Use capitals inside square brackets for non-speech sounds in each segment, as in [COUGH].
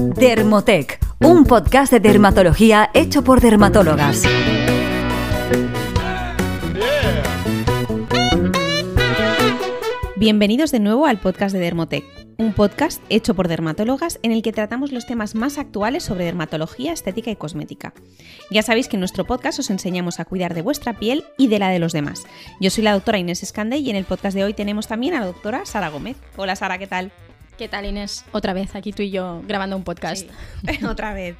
Dermotec, un podcast de dermatología hecho por dermatólogas. Bienvenidos de nuevo al podcast de Dermotec, un podcast hecho por dermatólogas en el que tratamos los temas más actuales sobre dermatología, estética y cosmética. Ya sabéis que en nuestro podcast os enseñamos a cuidar de vuestra piel y de la de los demás. Yo soy la doctora Inés Escande y en el podcast de hoy tenemos también a la doctora Sara Gómez. Hola Sara, ¿qué tal? ¿Qué tal Inés? Otra vez aquí tú y yo grabando un podcast. [LAUGHS] Otra vez.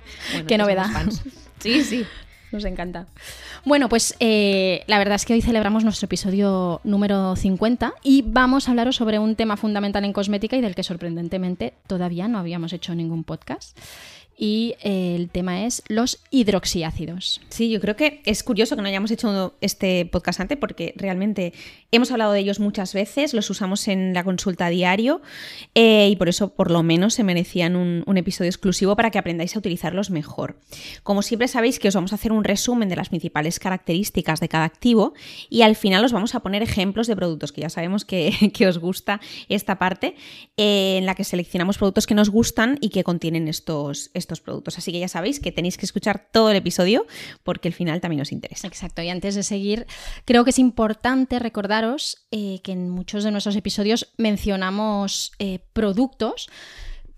Qué novedad. [LAUGHS] Sí, sí. Nos encanta. Bueno, pues eh, la verdad es que hoy celebramos nuestro episodio número 50 y vamos a hablaros sobre un tema fundamental en cosmética y del que sorprendentemente todavía no habíamos hecho ningún podcast y eh, el tema es los hidroxiácidos. Sí, yo creo que es curioso que no hayamos hecho este podcast antes porque realmente hemos hablado de ellos muchas veces, los usamos en la consulta diario eh, y por eso por lo menos se merecían un, episodio exclusivo para que aprendáis a utilizarlos mejor. Como siempre sabéis que os vamos a hacer un resumen de las principales características de cada activo y al final os vamos a poner ejemplos de productos que ya sabemos que, [LAUGHS] que os gusta esta parte eh, en la que seleccionamos productos que nos gustan y que contienen estos estos productos. Así que ya sabéis que tenéis que escuchar todo el episodio porque el final también os interesa. Exacto. Y antes de seguir, creo que es importante recordaros eh, que en muchos de nuestros episodios mencionamos eh, productos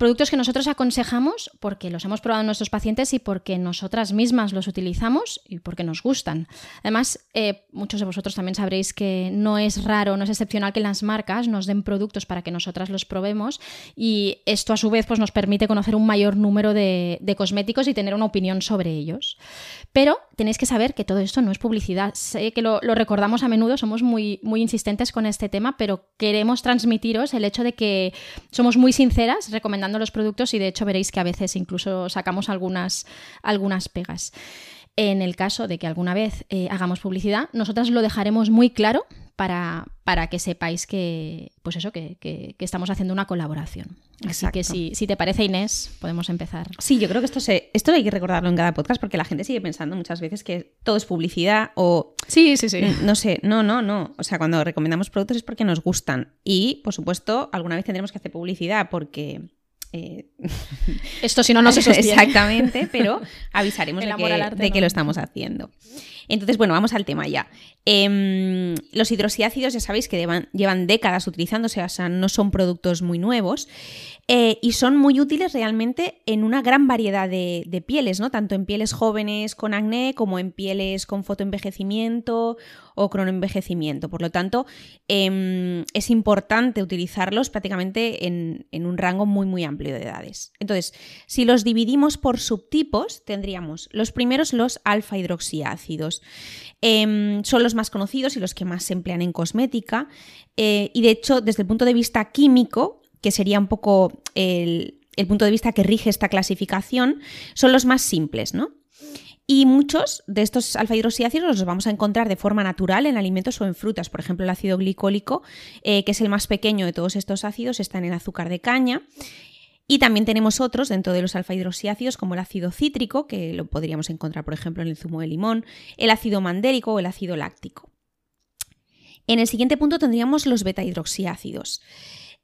Productos que nosotros aconsejamos porque los hemos probado en nuestros pacientes y porque nosotras mismas los utilizamos y porque nos gustan. Además, eh, muchos de vosotros también sabréis que no es raro, no es excepcional que las marcas nos den productos para que nosotras los probemos y esto a su vez pues, nos permite conocer un mayor número de, cosméticos y tener una opinión sobre ellos. Pero tenéis que saber que todo esto no es publicidad. Sé que lo, lo recordamos a menudo, somos muy, muy insistentes con este tema, pero queremos transmitiros el hecho de que somos muy sinceras recomendando los productos y de hecho veréis que a veces incluso sacamos algunas, algunas pegas. En el caso de que alguna vez eh, hagamos publicidad, nosotras lo dejaremos muy claro para, para que sepáis que, pues eso, que, que, estamos haciendo una colaboración. Así que si, si, te parece, Inés, podemos empezar. Sí, yo creo que esto, se, esto hay que recordarlo en cada podcast porque la gente sigue pensando muchas veces que todo es publicidad o... Sí, sí, sí. No sé, no, no, no. O sea, cuando recomendamos productos es porque nos gustan. Y, por supuesto, alguna vez tendremos que hacer publicidad porque eh... Esto si no, no se [LAUGHS] sostiene. Exactamente, pero avisaremos de que, de que, lo estamos haciendo. Entonces, bueno, vamos al tema ya. Eh, los hidroxiácidos ya sabéis que llevan, décadas utilizándose, o sea, no son productos muy nuevos eh, y son muy útiles realmente en una gran variedad de, pieles, ¿no? Tanto en pieles jóvenes con acné como en pieles con fotoenvejecimiento o cronoenvejecimiento. Por lo tanto, eh, es importante utilizarlos prácticamente en, en un rango muy, muy amplio de edades. Entonces, si los dividimos por subtipos, tendríamos los primeros los alfa hidroxiácidos. Eh, son los más conocidos y los que más se emplean en cosmética. Eh, y de hecho, desde el punto de vista químico, que sería un poco el, el punto de vista que rige esta clasificación, son los más simples, ¿no? Y muchos de estos alfa hidroxiácidos los vamos a encontrar de forma natural en alimentos o en frutas. Por ejemplo, el ácido glicólico, eh, que es el más pequeño de todos estos ácidos, está en el azúcar de caña. Y también tenemos otros dentro de los alfa hidroxiácidos, como el ácido cítrico, que lo podríamos encontrar, por ejemplo, en el zumo de limón, el ácido mandélico o el ácido láctico. En el siguiente punto tendríamos los beta hidroxiácidos.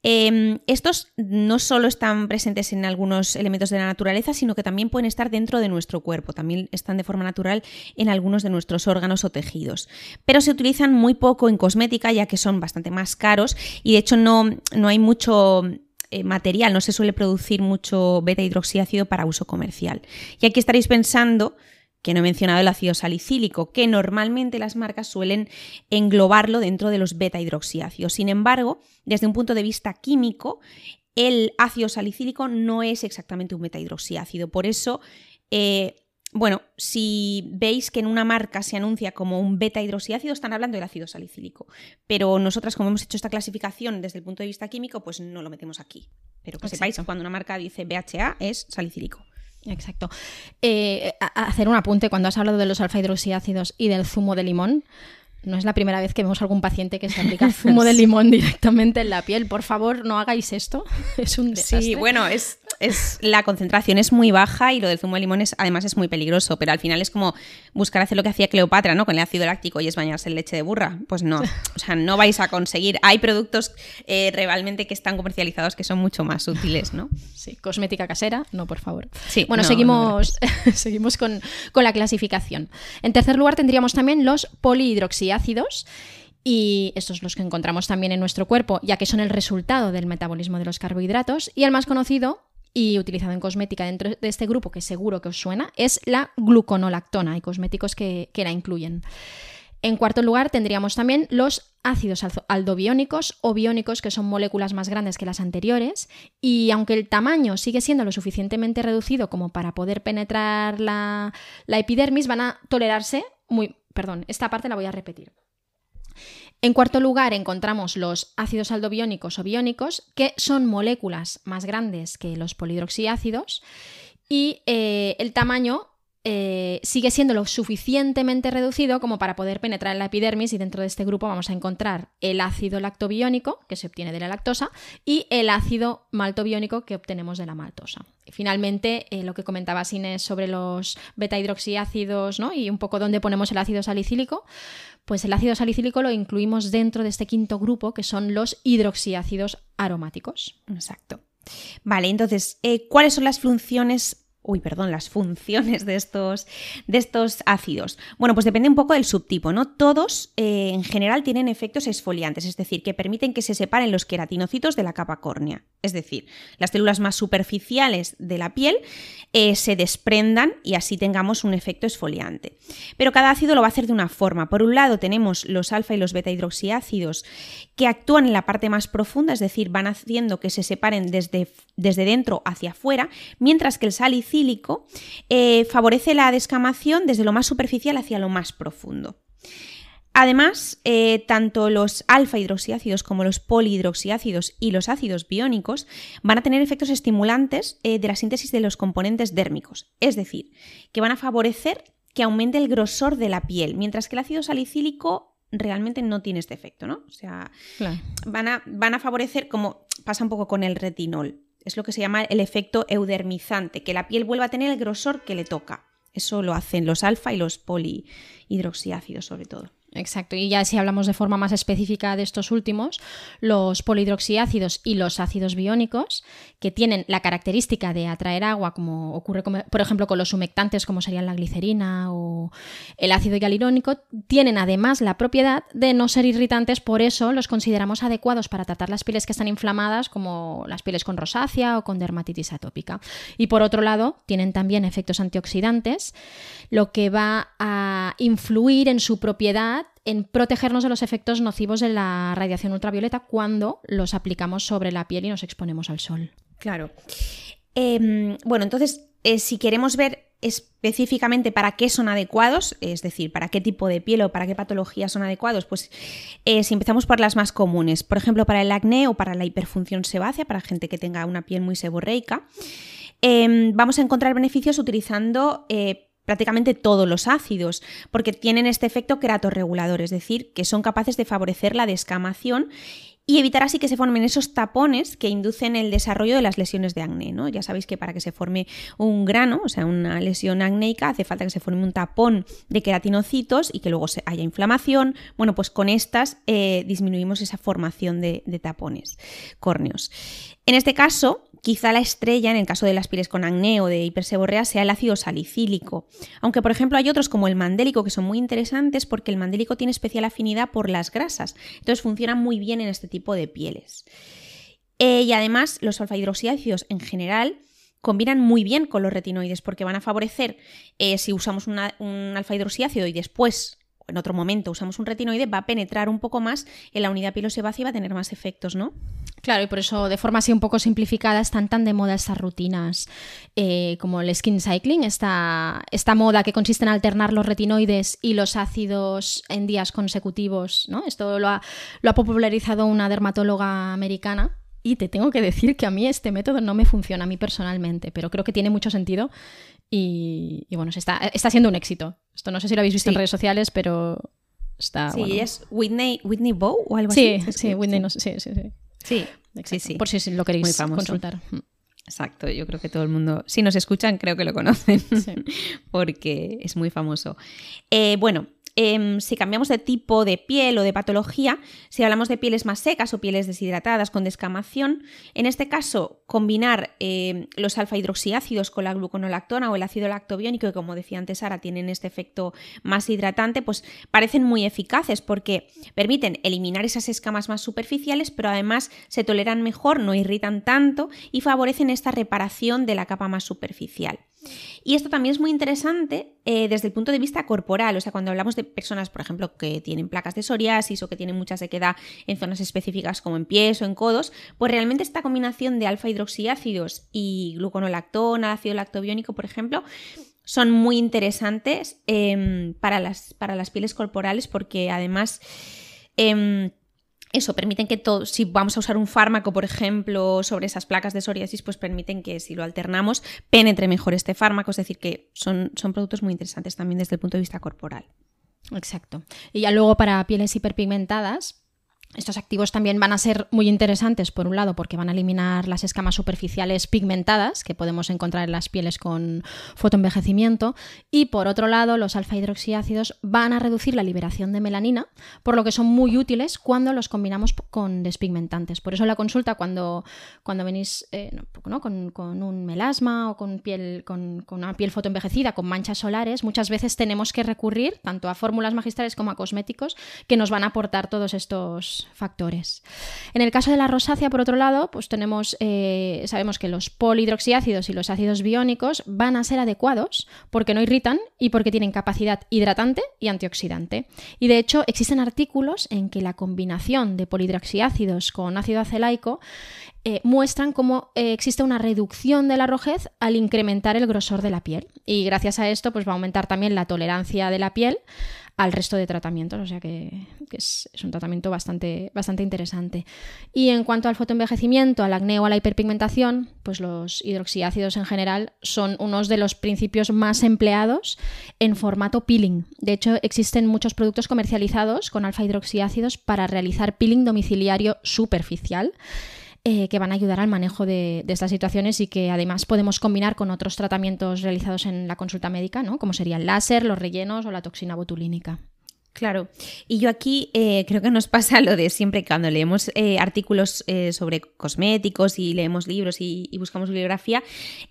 Eh, estos no solo están presentes en algunos elementos de la naturaleza, sino que también pueden estar dentro de nuestro cuerpo, también están de forma natural en algunos de nuestros órganos o tejidos. Pero se utilizan muy poco en cosmética, ya que son bastante más caros y de hecho no, no hay mucho eh, material, no se suele producir mucho beta hidroxiácido para uso comercial. Y aquí estaréis pensando que no he mencionado el ácido salicílico, que normalmente las marcas suelen englobarlo dentro de los beta hidroxiácidos. Sin embargo, desde un punto de vista químico, el ácido salicílico no es exactamente un beta hidroxiácido. Por eso, eh, bueno, si veis que en una marca se anuncia como un beta hidroxiácido, están hablando del ácido salicílico. Pero nosotras, como hemos hecho esta clasificación desde el punto de vista químico, pues no lo metemos aquí. Pero que Exacto. sepáis que cuando una marca dice BHA es salicílico. Exacto. Eh, a hacer un apunte, cuando has hablado de los alfa hidroxiácidos y del zumo de limón, no es la primera vez que vemos algún paciente que se aplica [LAUGHS] zumo de limón directamente en la piel. Por favor, no hagáis esto. [LAUGHS] Es un desastre. Sí, bueno, es, es, la concentración es muy baja y lo del zumo de limón además es muy peligroso, pero al final es como buscar hacer lo que hacía Cleopatra, ¿no? Con el ácido láctico y es bañarse en leche de burra. Pues no, o sea, no vais a conseguir. Hay productos eh, realmente que están comercializados que son mucho más útiles, ¿no? Sí, cosmética casera, no, por favor. Sí, bueno, seguimos, [LAUGHS] seguimos con, con la clasificación. En tercer lugar tendríamos también los polihidroxiácidos. Y estos los que encontramos también en nuestro cuerpo, ya que son el resultado del metabolismo de los carbohidratos. Y el más conocido y utilizado en cosmética dentro de este grupo, que seguro que os suena, es la gluconolactona. Hay cosméticos que, la incluyen. En cuarto lugar tendríamos también los ácidos aldobiónicos o biónicos, que son moléculas más grandes que las anteriores, y aunque el tamaño sigue siendo lo suficientemente reducido como para poder penetrar la, la epidermis, van a tolerarse muy... Perdón, esta parte la voy a repetir. En cuarto lugar, encontramos los ácidos aldobiónicos o biónicos, que son moléculas más grandes que los polidroxiácidos y eh, el tamaño eh, sigue siendo lo suficientemente reducido como para poder penetrar en la epidermis y dentro de este grupo vamos a encontrar el ácido lactobiónico, que se obtiene de la lactosa, y el ácido maltobiónico que obtenemos de la maltosa. Y finalmente, eh, lo que comentaba Inés sobre los beta hidroxiácidos ¿no? y un poco dónde ponemos el ácido salicílico, pues el ácido salicílico lo incluimos dentro de este quinto grupo, que son los hidroxiácidos aromáticos. Exacto. Vale, entonces, eh, ¿cuáles son las funciones uy, perdón, las funciones de estos, de estos ácidos? Bueno, pues depende un poco del subtipo, ¿no? Todos eh, en general tienen efectos exfoliantes, es decir, que permiten que se separen los queratinocitos de la capa córnea. Es decir, las células más superficiales de la piel eh, se desprendan y así tengamos un efecto exfoliante. Pero cada ácido lo va a hacer de una forma. Por un lado tenemos los alfa y los beta hidroxiácidos que actúan en la parte más profunda, es decir, van haciendo que se separen desde, desde dentro hacia afuera, mientras que el salicílico eh, favorece la descamación desde lo más superficial hacia lo más profundo. Además, eh, tanto los alfa hidroxiácidos como los polihidroxiácidos y los ácidos biónicos van a tener efectos estimulantes eh, de la síntesis de los componentes dérmicos, es decir, que van a favorecer que aumente el grosor de la piel, mientras que el ácido salicílico realmente no tiene este efecto, ¿no? O sea, van, a, van a favorecer, como pasa un poco con el retinol, es lo que se llama el efecto eudermizante, que la piel vuelva a tener el grosor que le toca. Eso lo hacen los alfa y los polihidroxiácidos sobre todo. Exacto, y ya si hablamos de forma más específica de estos últimos, los polihidroxiácidos y los ácidos biónicos, que tienen la característica de atraer agua, como ocurre, por ejemplo, con los humectantes, como serían la glicerina o el ácido hialurónico, tienen además la propiedad de no ser irritantes, por eso los consideramos adecuados para tratar las pieles que están inflamadas, como las pieles con rosácea o con dermatitis atópica. Y por otro lado, tienen también efectos antioxidantes, lo que va a influir en su propiedad en protegernos de los efectos nocivos de la radiación ultravioleta cuando los aplicamos sobre la piel y nos exponemos al sol. Claro. Em, bueno, entonces, eh, si queremos ver específicamente para qué son adecuados, es decir, para qué tipo de piel o para qué patologías son adecuados, pues eh, si empezamos por las más comunes, por ejemplo, para el acné o para la hiperfunción sebácea, para gente que tenga una piel muy seborreica, em, vamos a encontrar beneficios utilizando eh, prácticamente todos los ácidos, porque tienen este efecto queratorregulador, es decir, que son capaces de favorecer la descamación y evitar así que se formen esos tapones que inducen el desarrollo de las lesiones de acné. ¿no? Ya sabéis que para que se forme un grano, o sea, una lesión acnéica, hace falta que se forme un tapón de queratinocitos y que luego haya inflamación. Bueno, pues con estas eh, disminuimos esa formación de, de tapones córneos. En este caso, Quizá la estrella, en el caso de las pieles con acné o de hiperseborrea, sea el ácido salicílico. Aunque, por ejemplo, hay otros como el mandélico que son muy interesantes porque el mandélico tiene especial afinidad por las grasas. Entonces funciona muy bien en este tipo de pieles. Eh, y además, los alfa hidroxiácidos en general combinan muy bien con los retinoides porque van a favorecer, eh, si usamos un alfa hidroxiácido y después en otro momento usamos un retinoide, va a penetrar un poco más en la unidad pilosebácea y va a tener más efectos, ¿no? Claro, y por eso de forma así un poco simplificada están tan de moda estas rutinas eh, como el skin cycling, esta, esta moda que consiste en alternar los retinoides y los ácidos en días consecutivos, ¿no? Esto lo ha, lo ha popularizado una dermatóloga americana y te tengo que decir que a mí este método no me funciona a mí personalmente, pero creo que tiene mucho sentido y, bueno, está, está siendo un éxito. Esto no sé si lo habéis visto en redes sociales, pero está. Sí, es Whitney, Whitney Bow o algo así. Sí, sí, Whitney, sí, sí, sí. Sí, sí, sí. Por si lo queréis consultar. Mm. Exacto, yo creo que todo el mundo, si nos escuchan, creo que lo conocen, [LAUGHS] porque es muy famoso. Eh, bueno, Em, si cambiamos de tipo de piel o de patología, si hablamos de pieles más secas o pieles deshidratadas con descamación, en este caso combinar em, los alfa hidroxiácidos con la gluconolactona o el ácido lactobiónico, que como decía antes Sara, tienen este efecto más hidratante, pues parecen muy eficaces porque permiten eliminar esas escamas más superficiales, pero además se toleran mejor, no irritan tanto y favorecen esta reparación de la capa más superficial. Y esto también es muy interesante eh, desde el punto de vista corporal, o sea, cuando hablamos de personas, por ejemplo, que tienen placas de psoriasis o que tienen mucha sequedad en zonas específicas como en pies o en codos, pues realmente esta combinación de alfa hidroxiácidos y gluconolactona, ácido lactobiónico, por ejemplo, son muy interesantes em, para, las, para, las, pieles corporales porque además... Em, eso, permiten que todo, si vamos a usar un fármaco, por ejemplo, sobre esas placas de psoriasis, pues permiten que si lo alternamos, penetre mejor este fármaco, es decir, que son, son productos muy interesantes también desde el punto de vista corporal. Exacto. Y ya luego para pieles hiperpigmentadas, estos activos también van a ser muy interesantes, por un lado, porque van a eliminar las escamas superficiales pigmentadas que podemos encontrar en las pieles con fotoenvejecimiento, y por otro lado, los alfa hidroxiácidos van a reducir la liberación de melanina, por lo que son muy útiles cuando los combinamos con despigmentantes. Por eso la consulta, cuando, cuando venís eh, con, un melasma o con, piel, con, con una piel fotoenvejecida, con manchas solares, muchas veces tenemos que recurrir tanto a fórmulas magistrales como a cosméticos que nos van a aportar todos estos factores. En el caso de la rosácea, por otro lado, pues tenemos, eh, sabemos que los polihidroxiácidos y los ácidos biónicos van a ser adecuados porque no irritan y porque tienen capacidad hidratante y antioxidante. Y de hecho, existen artículos en que la combinación de polihidroxiácidos con ácido acelaico eh, muestran cómo eh, existe una reducción de la rojez al incrementar el grosor de la piel. Y gracias a esto, pues va a aumentar también la tolerancia de la piel al resto de tratamientos, o sea que, es, un tratamiento bastante, bastante interesante. Y en cuanto al fotoenvejecimiento, al acné o a la hiperpigmentación, pues los hidroxiácidos en general son unos de los principios más empleados en formato peeling. De hecho, existen muchos productos comercializados con alfa hidroxiácidos para realizar peeling domiciliario superficial. Eh, que van a ayudar al manejo de, estas situaciones y que además podemos combinar con otros tratamientos realizados en la consulta médica, ¿no? como sería el láser, los rellenos o la toxina botulínica. Claro, y yo aquí eh, creo que nos pasa lo de siempre cuando leemos eh, artículos eh, sobre cosméticos y leemos libros y, buscamos bibliografía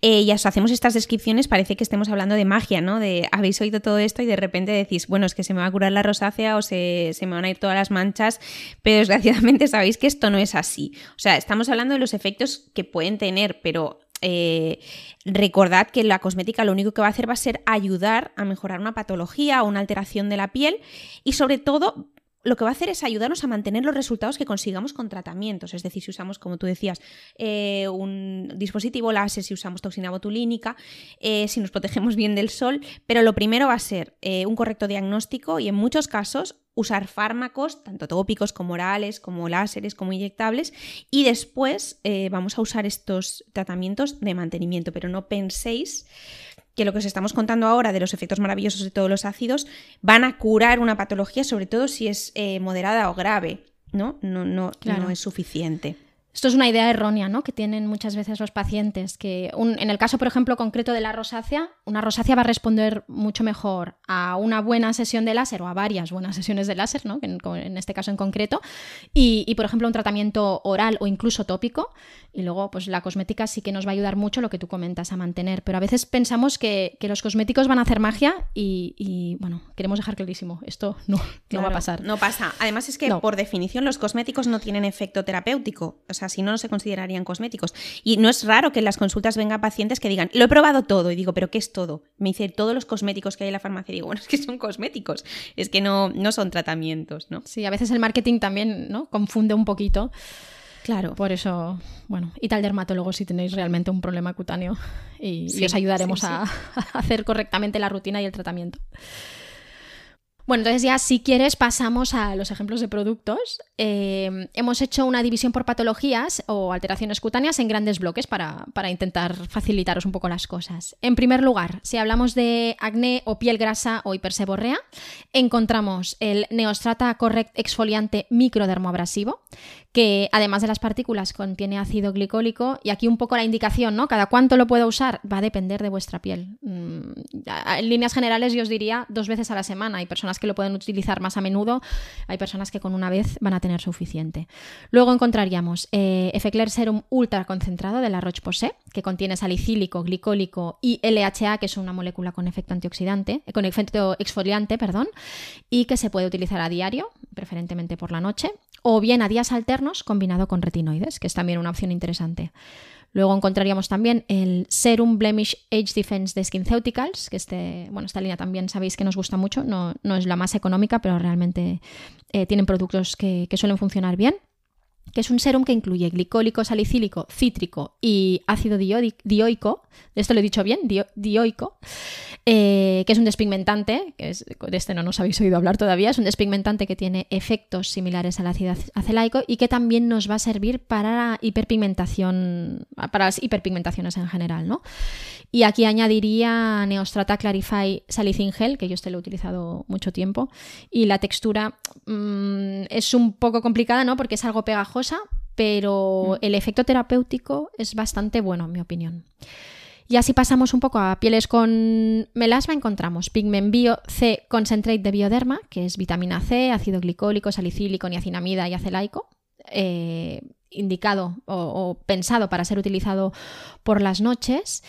y hacemos estas descripciones, parece que estemos hablando de magia, ¿no? De habéis oído todo esto y de repente decís, bueno, es que se me va a curar la rosácea o se, se me van a ir todas las manchas, pero [LAUGHS] desgraciadamente sabéis que esto no es así. O sea, estamos hablando de los efectos que pueden tener, pero eh, recordad que la cosmética lo único que va a hacer va a ser ayudar a mejorar una patología o una alteración de la piel y sobre todo lo que va a hacer es ayudarnos a mantener los resultados que consigamos con tratamientos. Es decir, si usamos, como tú decías, eh, un dispositivo láser, si usamos toxina botulínica, eh, si nos protegemos bien del sol, pero lo primero va a ser un correcto diagnóstico y en muchos casos usar fármacos, tanto tópicos como orales, como láseres, como inyectables, y después eh, vamos a usar estos tratamientos de mantenimiento, pero no penséis que lo que os estamos contando ahora de los efectos maravillosos de todos los ácidos van a curar una patología, sobre todo si es eh, moderada o grave, ¿no? No, no, no es suficiente. Esto es una idea errónea ¿no? que tienen muchas veces los pacientes, que en el caso, por ejemplo, concreto de la rosácea, una rosácea va a responder mucho mejor a una buena sesión de láser o a varias buenas [LAUGHS] sesiones de láser, ¿no? en, en, este caso en concreto, y, y, por ejemplo, un tratamiento oral o incluso tópico, y luego pues la cosmética sí que nos va a ayudar mucho lo que tú comentas a mantener, pero a veces pensamos que, que los cosméticos van a hacer magia y, y, bueno, queremos dejar clarísimo, esto no, no va a pasar. No pasa. Además es que por definición los cosméticos no tienen efecto terapéutico, o sea, si no, no se considerarían cosméticos. Y no es raro que en las consultas vengan pacientes que digan, lo he probado todo. Y digo, ¿pero qué es todo? Me dice, todos los cosméticos que hay en la farmacia. Y digo, bueno, es que son cosméticos, es que no, no son tratamientos, ¿no? Sí, a veces el marketing también ¿no? confunde un poquito. Claro. Por eso, bueno, y tal dermatólogo si tenéis realmente un problema cutáneo y, os ayudaremos a [LAUGHS] hacer correctamente la rutina y el tratamiento. Bueno, entonces ya si quieres pasamos a los ejemplos de productos. Eh, hemos hecho una división por patologías o alteraciones cutáneas en grandes bloques para, intentar facilitaros un poco las cosas. En primer lugar, si hablamos de acné o piel grasa o hiperseborrea, encontramos el Neostrata Correct exfoliante microdermoabrasivo, que además de las partículas contiene ácido glicólico y aquí un poco la indicación, ¿no? Cada cuánto lo puedo usar va a depender de vuestra piel. Mm, en líneas generales yo os diría dos veces a la semana. Hay personas que lo pueden utilizar más a menudo, hay personas que con una vez van a tener suficiente. Luego encontraríamos eh, Serum ultra concentrado de la Roche-Posay, que contiene salicílico, glicólico y LHA, que es una molécula con efecto antioxidante, eh, con efecto exfoliante, perdón, y que se puede utilizar a diario, preferentemente por la noche, o bien a días alternos combinado con retinoides, que es también una opción interesante. Luego encontraríamos también el Serum Blemish Age Defense de SkinCeuticals, que este, bueno, esta línea también sabéis que nos gusta mucho, no, es la más económica, pero realmente eh, tienen productos que, que suelen funcionar bien que es un serum que incluye glicólico, salicílico, cítrico y ácido dioico, esto lo he dicho bien, dioico, eh, que es un despigmentante, que de este no nos habéis oído hablar todavía, es un despigmentante que tiene efectos similares al ácido acelaico y que también nos va a servir para hiperpigmentación, para las hiperpigmentaciones en general, ¿no? Y aquí añadiría Neostrata Clarify Salicin Gel, que yo este lo he utilizado mucho tiempo, y la textura mm, es un poco complicada, ¿no? Porque es algo pero mm. el efecto terapéutico es bastante bueno, en mi opinión. Y así pasamos un poco a pieles con melasma, encontramos Pigment Bio C Concentrate de Bioderma, que es vitamina C, ácido glicólico, salicílico, niacinamida y acelaico, eh, indicado o, pensado para ser utilizado por las noches.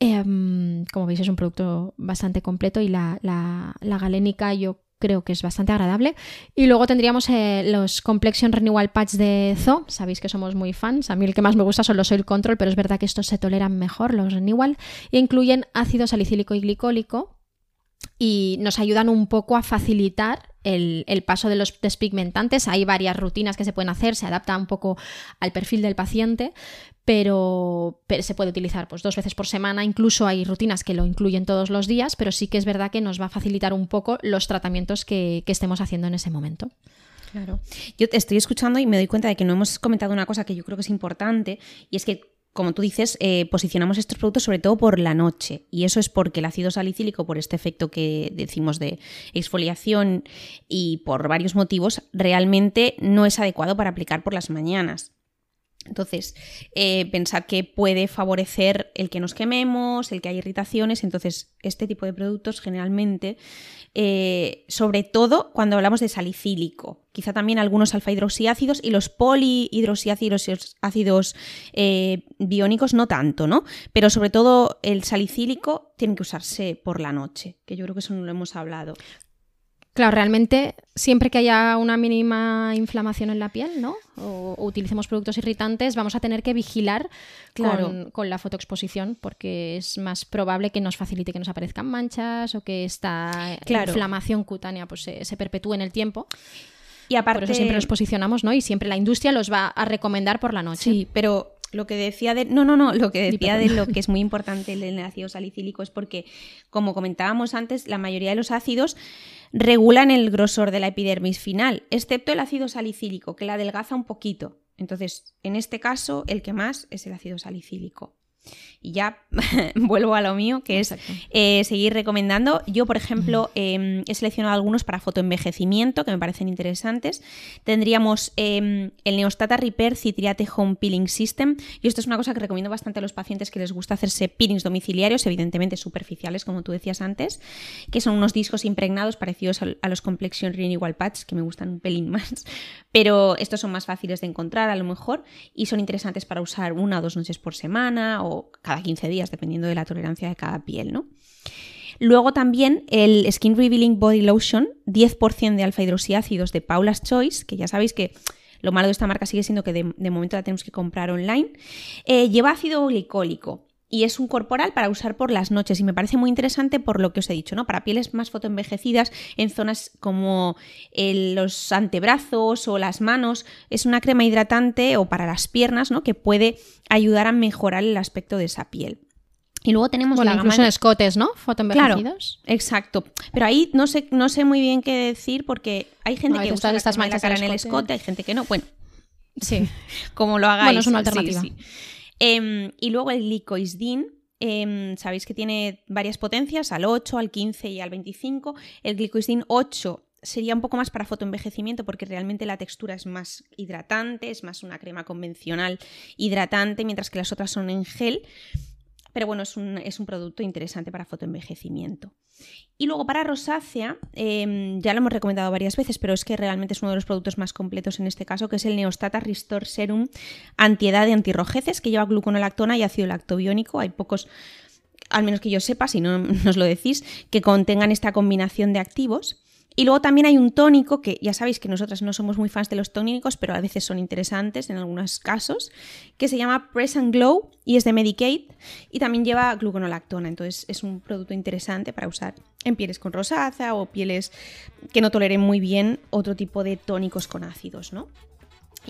Em, como veis es un producto bastante completo y la, la, la galénica yo creo que es bastante agradable. Y luego tendríamos eh, los Complexion Renewal Patch de Zo, sabéis que somos muy fans, a mí el que más me gusta son los Oil Control, pero es verdad que estos se toleran mejor, los Renewal, y incluyen ácido salicílico y glicólico, y nos ayudan un poco a facilitar el, paso de los despigmentantes. Hay varias rutinas que se pueden hacer, se adapta un poco al perfil del paciente, pero, se puede utilizar pues, dos veces por semana. Incluso hay rutinas que lo incluyen todos los días, pero sí que es verdad que nos va a facilitar un poco los tratamientos que, que estemos haciendo en ese momento. Claro. Yo te estoy escuchando y me doy cuenta de que no hemos comentado una cosa que yo creo que es importante y es que como tú dices, eh, posicionamos estos productos sobre todo por la noche. Y eso es porque el ácido salicílico, por este efecto que decimos de exfoliación y por varios motivos, realmente no es adecuado para aplicar por las mañanas. Entonces, eh, pensad que puede favorecer el que nos quememos, el que haya irritaciones. Entonces, este tipo de productos generalmente, eh, sobre todo cuando hablamos de salicílico, quizá también algunos alfa hidroxiácidos y los polihidroxiácidos ácidos eh, biónicos no tanto, ¿no? Pero sobre todo el salicílico tiene que usarse por la noche, que yo creo que eso no lo hemos hablado. Claro, realmente siempre que haya una mínima inflamación en la piel, ¿no? O, utilicemos productos irritantes, vamos a tener que vigilar con, la fotoexposición porque es más probable que nos facilite que nos aparezcan manchas o que esta inflamación cutánea pues, se, perpetúe en el tiempo. Y aparte... Por eso siempre los posicionamos, ¿no? Y siempre la industria los va a recomendar por la noche. Sí, pero lo que decía de. No, no, no. Lo que decía de lo que es muy importante el ácido salicílico es porque, como comentábamos antes, la mayoría de los ácidos regulan el grosor de la epidermis final, excepto el ácido salicílico, que la adelgaza un poquito. Entonces, en este caso, el que más es el ácido salicílico. Y ya [LAUGHS] vuelvo a lo mío, que es eh, seguir recomendando. Yo, por ejemplo, em, he seleccionado algunos para fotoenvejecimiento que me parecen interesantes. Tendríamos em, el Neostata Repair Citriate Home Peeling System. Y esto es una cosa que recomiendo bastante a los pacientes que les gusta hacerse peelings domiciliarios, evidentemente superficiales, como tú decías antes, que son unos discos impregnados parecidos a, los Complexion Renewal Patch, que me gustan un pelín [LAUGHS] más. Pero estos son más fáciles de encontrar a lo mejor y son interesantes para usar una o dos noches por semana o cada 15 días, dependiendo de la tolerancia de cada piel, ¿no? Luego también el Skin Revealing Body Lotion, 10% de alfa hidroxiácidos de Paula's Choice, que ya sabéis que lo malo de esta marca sigue siendo que de, momento la tenemos que comprar online, eh, lleva ácido glicólico y es un corporal para usar por las noches y me parece muy interesante por lo que os he dicho, ¿no? Para pieles más fotoenvejecidas en zonas como los antebrazos o las manos, es una crema hidratante o para las piernas, ¿no? Que puede ayudar a mejorar el aspecto de esa piel. Y luego tenemos la incluso en escotes, ¿no? Fotoenvejecidos. Claro, exacto. Pero ahí no sé, no sé muy bien qué decir porque hay gente que usa estas manchas cara en el escote, hay gente que no. Bueno, sí. [LAUGHS] como lo hagáis. Bueno, es una alternativa. Em, y luego el glicoisdin, em, sabéis que tiene varias potencias, al 8, al 15 y al 25. El glicoisdin 8 sería un poco más para fotoenvejecimiento porque realmente la textura es más hidratante, es más una crema convencional hidratante, mientras que las otras son en gel. Pero bueno, es un, es un producto interesante para fotoenvejecimiento. Y luego para rosácea, em, ya lo hemos recomendado varias veces, pero es que realmente es uno de los productos más completos en este caso, que es el Neostata Restore Serum Antiedad de Antirrojeces, que lleva gluconolactona y ácido lactobiónico. Hay pocos, al menos que yo sepa, si no [LAUGHS] nos lo decís, que contengan esta combinación de activos. Y luego también hay un tónico, que ya sabéis que nosotras no somos muy fans de los tónicos, pero a veces son interesantes en algunos casos, que se llama Press and Glow y es de Medicaid y también lleva gluconolactona. Entonces es un producto interesante para usar en pieles con rosácea o pieles que no toleren muy bien otro tipo de tónicos con ácidos, ¿no?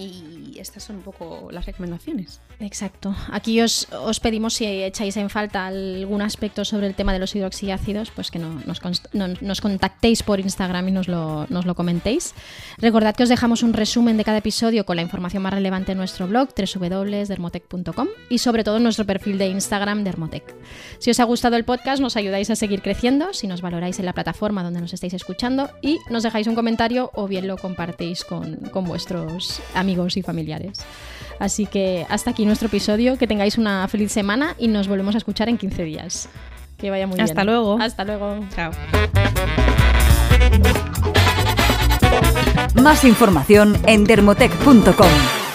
Y estas son un poco las recomendaciones. Exacto. Aquí os, pedimos si echáis en falta algún aspecto sobre el tema de los hidroxiácidos, pues que no, nos, contactéis por Instagram y nos lo, nos lo, comentéis. Recordad que os dejamos un resumen de cada episodio con la información más relevante en nuestro blog www.dermotec.com y sobre todo en nuestro perfil de Instagram Dermotec. Si os ha gustado el podcast, nos ayudáis a seguir creciendo si nos valoráis en la plataforma donde nos estáis escuchando y nos dejáis un comentario o bien lo compartéis con, con vuestros amigos y familiares. Así que hasta aquí nuestro episodio, que tengáis una feliz semana y nos volvemos a escuchar en 15 días. Que vaya muy bien. Hasta luego. Hasta luego. Chao. Más información en dermotec.com.